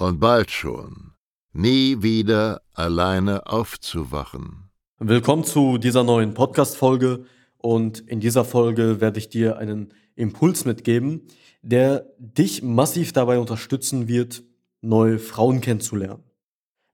und bald schon nie wieder alleine aufzuwachen. Willkommen zu dieser neuen Podcast-Folge und in dieser Folge werde ich dir einen Impuls mitgeben, der dich massiv dabei unterstützen wird, neue Frauen kennenzulernen.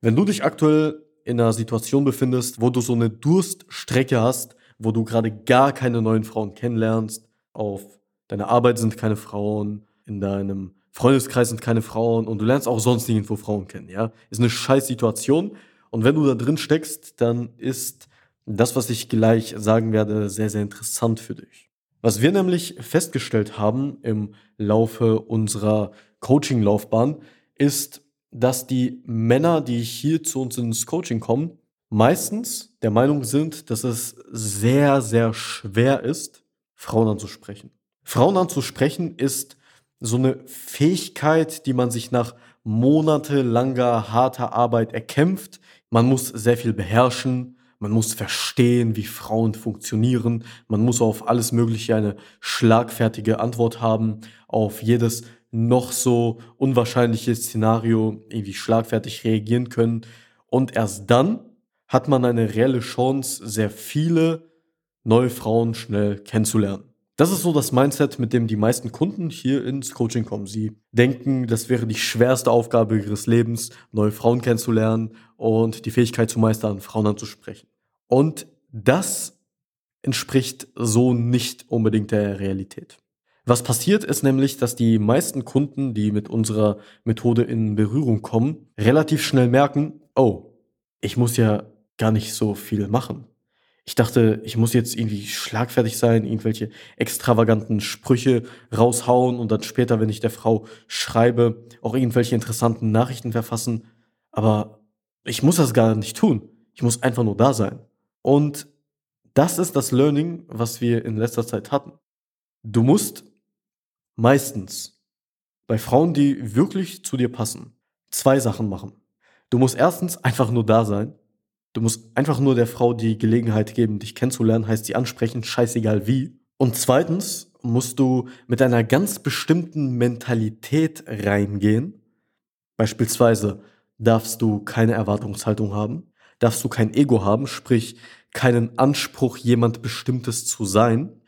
Wenn du dich aktuell in einer Situation befindest, wo du so eine Durststrecke hast, wo du gerade gar keine neuen Frauen kennenlernst, auf deiner Arbeit sind keine Frauen, in deinem Freundeskreis sind keine Frauen und du lernst auch sonst nirgendwo Frauen kennen, ja? Ist eine scheiß Situation und wenn du da drin steckst, dann ist das, was ich gleich sagen werde, sehr, sehr interessant für dich. Was wir nämlich festgestellt haben im Laufe unserer Coaching-Laufbahn, ist, dass die Männer, die hier zu uns ins Coaching kommen, meistens der Meinung sind, dass es sehr, sehr schwer ist, Frauen anzusprechen. Frauen anzusprechen ist so eine Fähigkeit, die man sich nach monatelanger harter Arbeit erkämpft. Man muss sehr viel beherrschen, man muss verstehen, wie Frauen funktionieren, man muss auf alles Mögliche eine schlagfertige Antwort haben, auf jedes noch so unwahrscheinliche Szenario irgendwie schlagfertig reagieren können. Und erst dann hat man eine reelle Chance, sehr viele neue Frauen schnell kennenzulernen. Das ist so das Mindset, mit dem die meisten Kunden hier ins Coaching kommen. Sie denken, das wäre die schwerste Aufgabe ihres Lebens, neue Frauen kennenzulernen und die Fähigkeit zu meistern, Frauen anzusprechen. Und das entspricht so nicht unbedingt der Realität. Was passiert ist nämlich, dass die meisten Kunden, die mit unserer Methode in Berührung kommen, relativ schnell merken, oh, ich muss ja gar nicht so viel machen. Ich dachte, ich muss jetzt irgendwie schlagfertig sein, irgendwelche extravaganten Sprüche raushauen und dann später, wenn ich der Frau schreibe, auch irgendwelche interessanten Nachrichten verfassen. Aber ich muss das gar nicht tun. Ich muss einfach nur da sein. Und das ist das Learning, was wir in letzter Zeit hatten. Du musst meistens bei Frauen, die wirklich zu dir passen, zwei Sachen machen. Du musst erstens einfach nur da sein. Du musst einfach nur der Frau die Gelegenheit geben, dich kennenzulernen, heißt sie ansprechen, scheißegal wie. Und zweitens musst du mit einer ganz bestimmten Mentalität reingehen. Beispielsweise darfst du keine Erwartungshaltung haben, darfst du kein Ego haben, sprich keinen Anspruch, jemand Bestimmtes zu sein.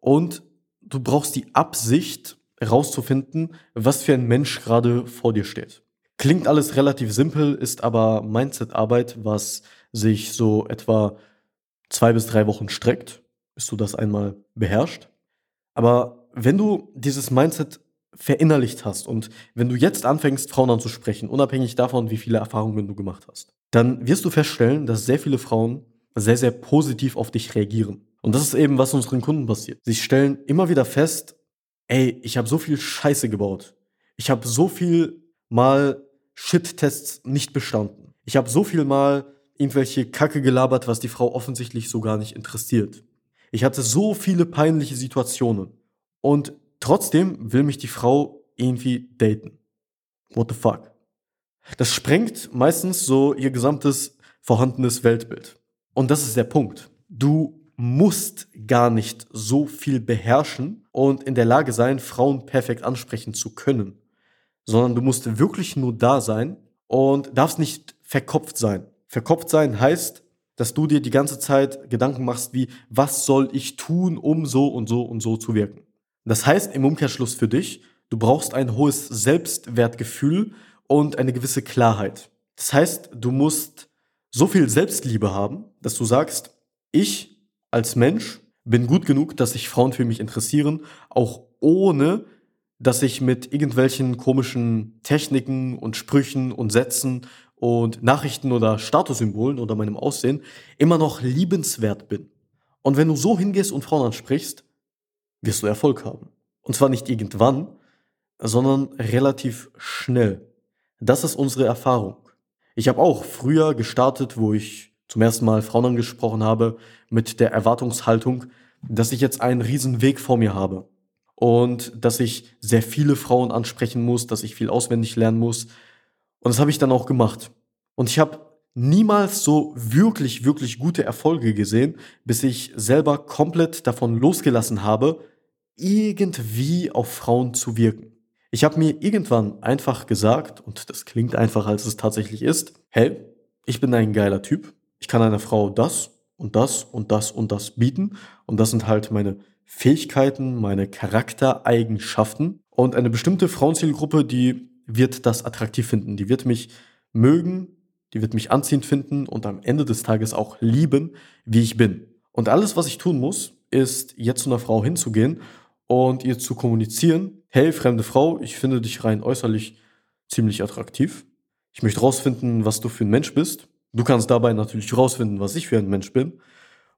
Und du brauchst die Absicht, herauszufinden, was für ein Mensch gerade vor dir steht. Klingt alles relativ simpel, ist aber Mindset-Arbeit, was sich so etwa zwei bis drei Wochen streckt, bis du das einmal beherrschst. Aber wenn du dieses Mindset verinnerlicht hast und wenn du jetzt anfängst, Frauen anzusprechen, unabhängig davon, wie viele Erfahrungen du gemacht hast, dann wirst du feststellen, dass sehr viele Frauen sehr, sehr positiv auf dich reagieren. Und das ist eben, was unseren Kunden passiert. Sie stellen immer wieder fest, ey, ich habe so viel Scheiße gebaut. Ich habe so viel mal Shit-Tests nicht bestanden. Ich habe so viel mal irgendwelche Kacke gelabert, was die Frau offensichtlich so gar nicht interessiert. Ich hatte so viele peinliche Situationen. Und trotzdem will mich die Frau irgendwie daten. What the fuck? Das sprengt meistens so ihr gesamtes vorhandenes Weltbild. Und das ist der Punkt. Du musst gar nicht so viel beherrschen und in der Lage sein, Frauen perfekt ansprechen zu können, sondern du musst wirklich nur da sein und darfst nicht verkopft sein. Verkopft sein heißt, dass du dir die ganze Zeit Gedanken machst, wie, was soll ich tun, um so und so und so zu wirken. Das heißt im Umkehrschluss für dich, du brauchst ein hohes Selbstwertgefühl und eine gewisse Klarheit. Das heißt, du musst so viel Selbstliebe haben, dass du sagst, ich als Mensch bin gut genug, dass sich Frauen für mich interessieren, auch ohne dass ich mit irgendwelchen komischen Techniken und Sprüchen und Sätzen und Nachrichten oder Statussymbolen oder meinem Aussehen immer noch liebenswert bin. Und wenn du so hingehst und Frauen ansprichst, wirst du Erfolg haben. Und zwar nicht irgendwann, sondern relativ schnell. Das ist unsere Erfahrung. Ich habe auch früher gestartet, wo ich zum ersten Mal Frauen angesprochen habe, mit der Erwartungshaltung, dass ich jetzt einen riesen Weg vor mir habe und dass ich sehr viele Frauen ansprechen muss, dass ich viel auswendig lernen muss. Und das habe ich dann auch gemacht. Und ich habe niemals so wirklich, wirklich gute Erfolge gesehen, bis ich selber komplett davon losgelassen habe, irgendwie auf Frauen zu wirken. Ich habe mir irgendwann einfach gesagt, und das klingt einfach, als es tatsächlich ist, hey, ich bin ein geiler Typ, ich kann einer Frau das und das und das und das bieten und das sind halt meine Fähigkeiten, meine Charaktereigenschaften und eine bestimmte Frauenzielgruppe, die wird das attraktiv finden, die wird mich mögen, die wird mich anziehend finden und am Ende des Tages auch lieben, wie ich bin. Und alles, was ich tun muss, ist jetzt zu einer Frau hinzugehen und ihr zu kommunizieren, hey, fremde Frau, ich finde dich rein äußerlich ziemlich attraktiv. Ich möchte rausfinden, was du für ein Mensch bist. Du kannst dabei natürlich rausfinden, was ich für ein Mensch bin.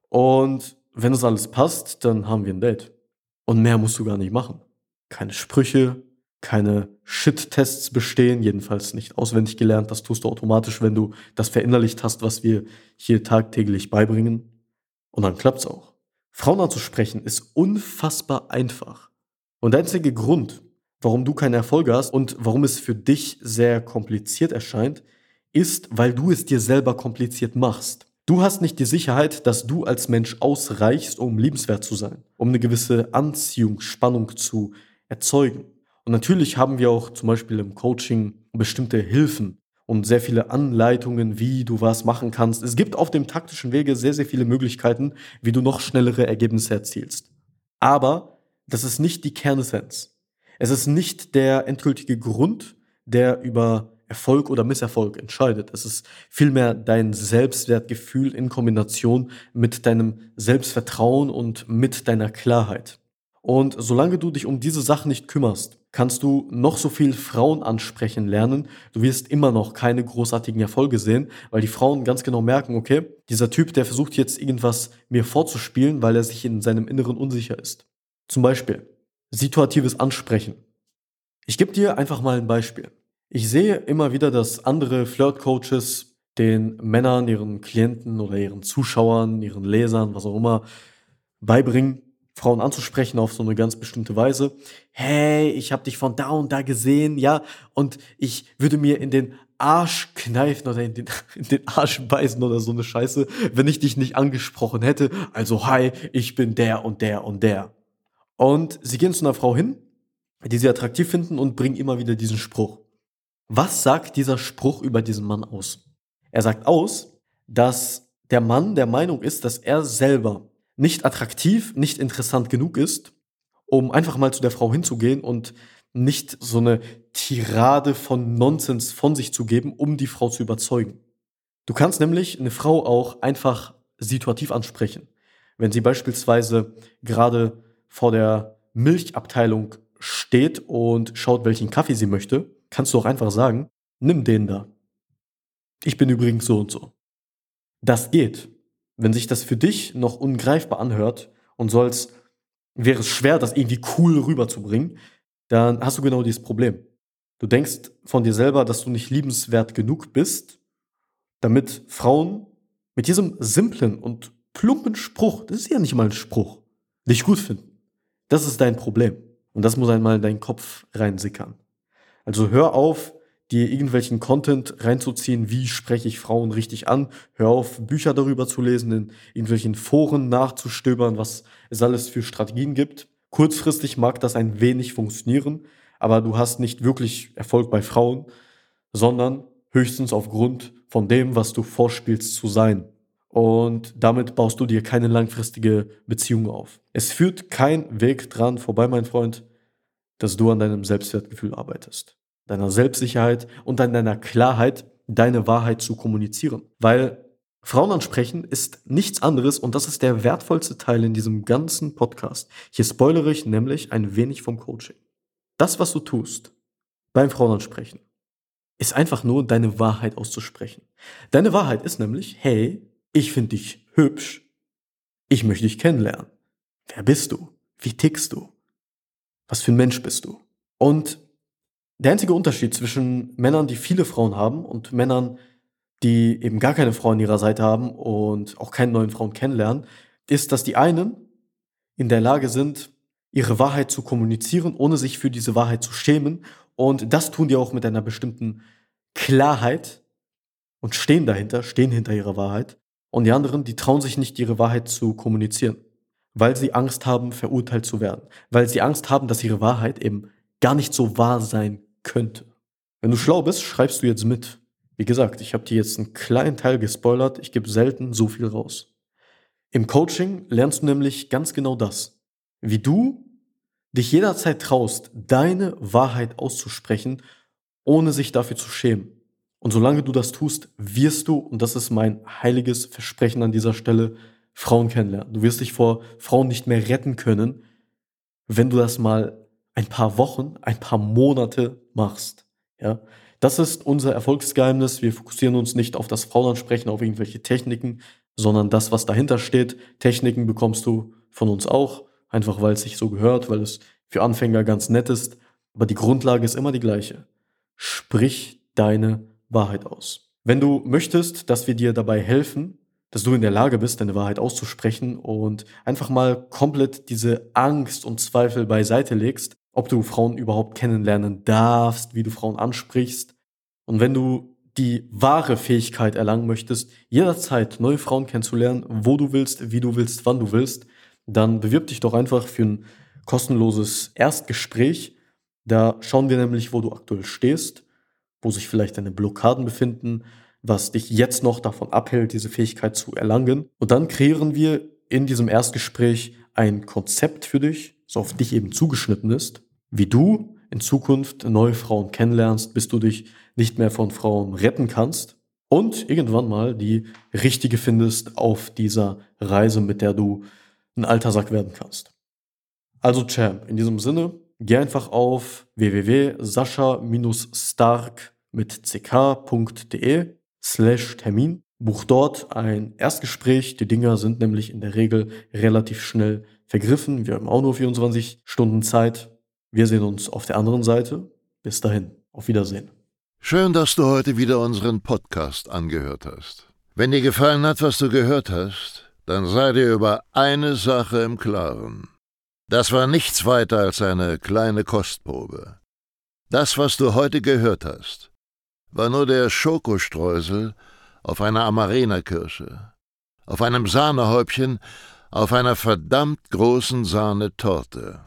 Und wenn es alles passt, dann haben wir ein Date. Und mehr musst du gar nicht machen. Keine Sprüche, keine Shit-Tests bestehen, jedenfalls nicht auswendig gelernt. Das tust du automatisch, wenn du das verinnerlicht hast, was wir hier tagtäglich beibringen. Und dann klappt's auch. Frauen anzusprechen ist unfassbar einfach. Und der einzige Grund, warum du keine Erfolge hast und warum es für dich sehr kompliziert erscheint, ist, weil du es dir selber kompliziert machst. Du hast nicht die Sicherheit, dass du als Mensch ausreichst, um liebenswert zu sein, um eine gewisse Anziehung, Spannung zu erzeugen. Und natürlich haben wir auch zum Beispiel im Coaching bestimmte Hilfen und sehr viele Anleitungen, wie du was machen kannst. Es gibt auf dem taktischen Wege sehr, sehr viele Möglichkeiten, wie du noch schnellere Ergebnisse erzielst. Aber das ist nicht die Kernessenz. Es ist nicht der endgültige Grund, der über Erfolg oder Misserfolg entscheidet. Es ist vielmehr dein Selbstwertgefühl in Kombination mit deinem Selbstvertrauen und mit deiner Klarheit. Und solange du dich um diese Sachen nicht kümmerst, kannst du noch so viel Frauen ansprechen lernen. Du wirst immer noch keine großartigen Erfolge sehen, weil die Frauen ganz genau merken, okay, dieser Typ, der versucht jetzt irgendwas mir vorzuspielen, weil er sich in seinem Inneren unsicher ist. Zum Beispiel situatives Ansprechen. Ich gebe dir einfach mal ein Beispiel. Ich sehe immer wieder, dass andere Flirt-Coaches den Männern, ihren Klienten oder ihren Zuschauern, ihren Lesern, was auch immer, beibringen, Frauen anzusprechen auf so eine ganz bestimmte Weise. Hey, ich habe dich von da und da gesehen, ja, und ich würde mir in den Arsch kneifen oder in den, in den Arsch beißen oder so eine Scheiße, wenn ich dich nicht angesprochen hätte. Also, hi, ich bin der und der und der. Und sie gehen zu einer Frau hin, die sie attraktiv finden und bringen immer wieder diesen Spruch. Was sagt dieser Spruch über diesen Mann aus? Er sagt aus, dass der Mann der Meinung ist, dass er selber nicht attraktiv, nicht interessant genug ist, um einfach mal zu der Frau hinzugehen und nicht so eine Tirade von Nonsens von sich zu geben, um die Frau zu überzeugen. Du kannst nämlich eine Frau auch einfach situativ ansprechen. Wenn sie beispielsweise gerade vor der Milchabteilung steht und schaut, welchen Kaffee sie möchte, kannst du auch einfach sagen, nimm den da. Ich bin übrigens so und so. Das geht. Wenn sich das für dich noch ungreifbar anhört und so als wäre es schwer, das irgendwie cool rüberzubringen, dann hast du genau dieses Problem. Du denkst von dir selber, dass du nicht liebenswert genug bist, damit Frauen mit diesem simplen und plumpen Spruch, das ist ja nicht mal ein Spruch, dich gut finden. Das ist dein Problem. Und das muss einmal in deinen Kopf reinsickern. Also hör auf, dir irgendwelchen Content reinzuziehen, wie spreche ich Frauen richtig an. Hör auf, Bücher darüber zu lesen, in irgendwelchen Foren nachzustöbern, was es alles für Strategien gibt. Kurzfristig mag das ein wenig funktionieren, aber du hast nicht wirklich Erfolg bei Frauen, sondern höchstens aufgrund von dem, was du vorspielst zu sein. Und damit baust du dir keine langfristige Beziehung auf. Es führt kein Weg dran vorbei, mein Freund, dass du an deinem Selbstwertgefühl arbeitest, deiner Selbstsicherheit und an deiner Klarheit, deine Wahrheit zu kommunizieren. Weil Frauen ansprechen ist nichts anderes und das ist der wertvollste Teil in diesem ganzen Podcast. Hier spoilere ich nämlich ein wenig vom Coaching. Das, was du tust beim Frauen ansprechen, ist einfach nur deine Wahrheit auszusprechen. Deine Wahrheit ist nämlich, hey, ich finde dich hübsch, ich möchte dich kennenlernen. Wer bist du? Wie tickst du? Was für ein Mensch bist du? Und der einzige Unterschied zwischen Männern, die viele Frauen haben und Männern, die eben gar keine Frau an ihrer Seite haben und auch keine neuen Frauen kennenlernen, ist, dass die einen in der Lage sind, ihre Wahrheit zu kommunizieren, ohne sich für diese Wahrheit zu schämen. Und das tun die auch mit einer bestimmten Klarheit und stehen dahinter, stehen hinter ihrer Wahrheit. Und die anderen, die trauen sich nicht, ihre Wahrheit zu kommunizieren, weil sie Angst haben, verurteilt zu werden, weil sie Angst haben, dass ihre Wahrheit eben gar nicht so wahr sein könnte. Wenn du schlau bist, schreibst du jetzt mit. Wie gesagt, ich habe dir jetzt einen kleinen Teil gespoilert, ich gebe selten so viel raus. Im Coaching lernst du nämlich ganz genau das. Wie du dich jederzeit traust, deine Wahrheit auszusprechen, ohne sich dafür zu schämen. Und solange du das tust, wirst du, und das ist mein heiliges Versprechen an dieser Stelle, Frauen kennenlernen. Du wirst dich vor Frauen nicht mehr retten können, wenn du das mal ein paar Wochen, ein paar Monate machst. Ja, das ist unser Erfolgsgeheimnis. Wir fokussieren uns nicht auf das Frauenansprechen, auf irgendwelche Techniken, sondern das, was dahinter steht. Techniken bekommst du von uns auch, einfach weil es sich so gehört, weil es für Anfänger ganz nett ist. Aber die Grundlage ist immer die gleiche. Sprich deine Wahrheit aus. Wenn du möchtest, dass wir dir dabei helfen, dass du in der Lage bist, deine Wahrheit auszusprechen und einfach mal komplett diese Angst und Zweifel beiseite legst, ob du Frauen überhaupt kennenlernen darfst, wie du Frauen ansprichst. Und wenn du die wahre Fähigkeit erlangen möchtest, jederzeit neue Frauen kennenzulernen, wo du willst, wie du willst, wann du willst, dann bewirb dich doch einfach für ein kostenloses Erstgespräch. Da schauen wir nämlich, wo du aktuell stehst, wo sich vielleicht deine Blockaden befinden, was dich jetzt noch davon abhält, diese Fähigkeit zu erlangen. Und dann kreieren wir in diesem Erstgespräch ein Konzept für dich, das auf dich eben zugeschnitten ist, wie du in Zukunft neue Frauen kennenlernst, bis du dich nicht mehr von Frauen retten kannst und irgendwann mal die richtige findest auf dieser Reise, mit der du ein alter Sack werden kannst. Also Champ, in diesem Sinne, geh einfach auf www.sascha-stark mit ck.de slash Termin, buch dort ein Erstgespräch. Die Dinger sind nämlich in der Regel relativ schnell vergriffen. Wir haben auch nur 24 Stunden Zeit. Wir sehen uns auf der anderen Seite. Bis dahin, auf Wiedersehen. Schön, dass du heute wieder unseren Podcast angehört hast. Wenn dir gefallen hat, was du gehört hast, dann sei dir über eine Sache im Klaren. Das war nichts weiter als eine kleine Kostprobe. Das, was du heute gehört hast, war nur der Schokostreusel auf einer Amarena-Kirsche, auf einem Sahnehäubchen, auf einer verdammt großen Sahnetorte.